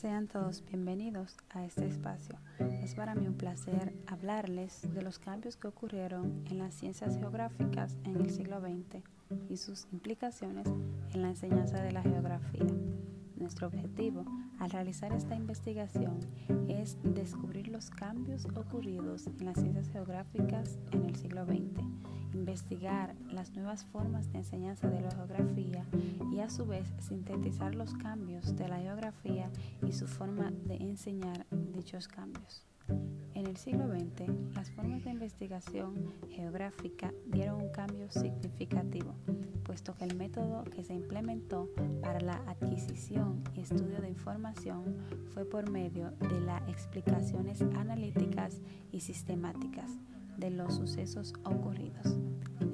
Sean todos bienvenidos a este espacio. Es para mí un placer hablarles de los cambios que ocurrieron en las ciencias geográficas en el siglo XX y sus implicaciones en la enseñanza de la geografía. Nuestro objetivo al realizar esta investigación es descubrir los cambios ocurridos en las ciencias geográficas en el siglo XX, investigar las nuevas formas de enseñanza de la geografía y a su vez sintetizar los cambios de la geografía y su forma de enseñar dichos cambios. En el siglo XX, las formas de investigación geográfica dieron un cambio significativo, puesto que el método que se implementó para la adquisición y estudio de información fue por medio de las explicaciones analíticas y sistemáticas de los sucesos ocurridos.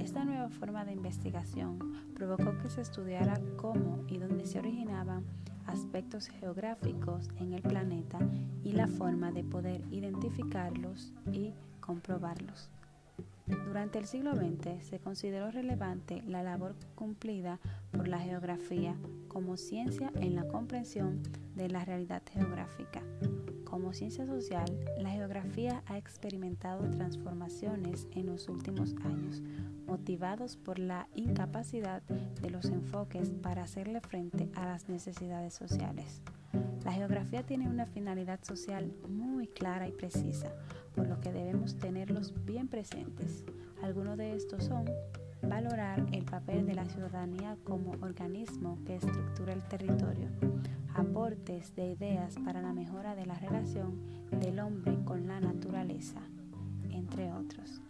Esta nueva forma de investigación provocó que se estudiara cómo y dónde se originaban aspectos geográficos en el planeta y la forma de poder identificarlos y comprobarlos. Durante el siglo XX se consideró relevante la labor cumplida por la geografía como ciencia en la comprensión de la realidad geográfica. Como ciencia social, la geografía ha experimentado transformaciones en los últimos años, motivados por la incapacidad de los enfoques para hacerle frente a las necesidades sociales. La geografía tiene una finalidad social muy clara y precisa, por lo que debemos tenerlos bien presentes. Algunos de estos son valorar el papel de la ciudadanía como organismo que estructura el territorio, aportes de ideas para la mejora de la relación del hombre con la naturaleza, entre otros.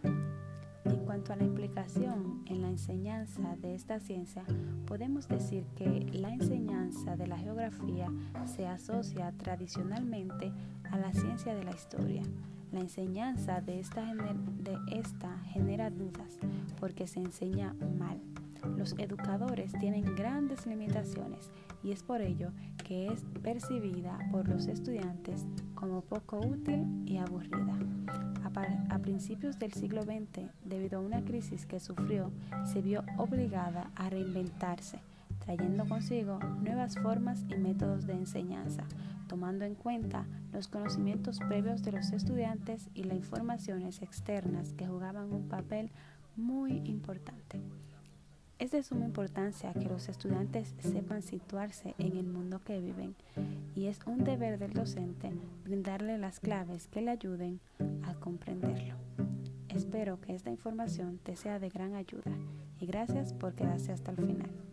Cuanto a la implicación en la enseñanza de esta ciencia, podemos decir que la enseñanza de la geografía se asocia tradicionalmente a la ciencia de la historia. La enseñanza de esta genera dudas porque se enseña mal. Los educadores tienen grandes limitaciones y es por ello que es percibida por los estudiantes como poco útil y aburrida. A, principios del siglo XX, debido a una crisis que sufrió, se vio obligada a reinventarse, trayendo consigo nuevas formas y métodos de enseñanza, tomando en cuenta los conocimientos previos de los estudiantes y las informaciones externas que jugaban un papel muy importante. Es de suma importancia que los estudiantes sepan situarse en el mundo que viven y es un deber del docente brindarle las claves que le ayuden a comprenderlo. Espero que esta información te sea de gran ayuda y gracias por quedarse hasta el final.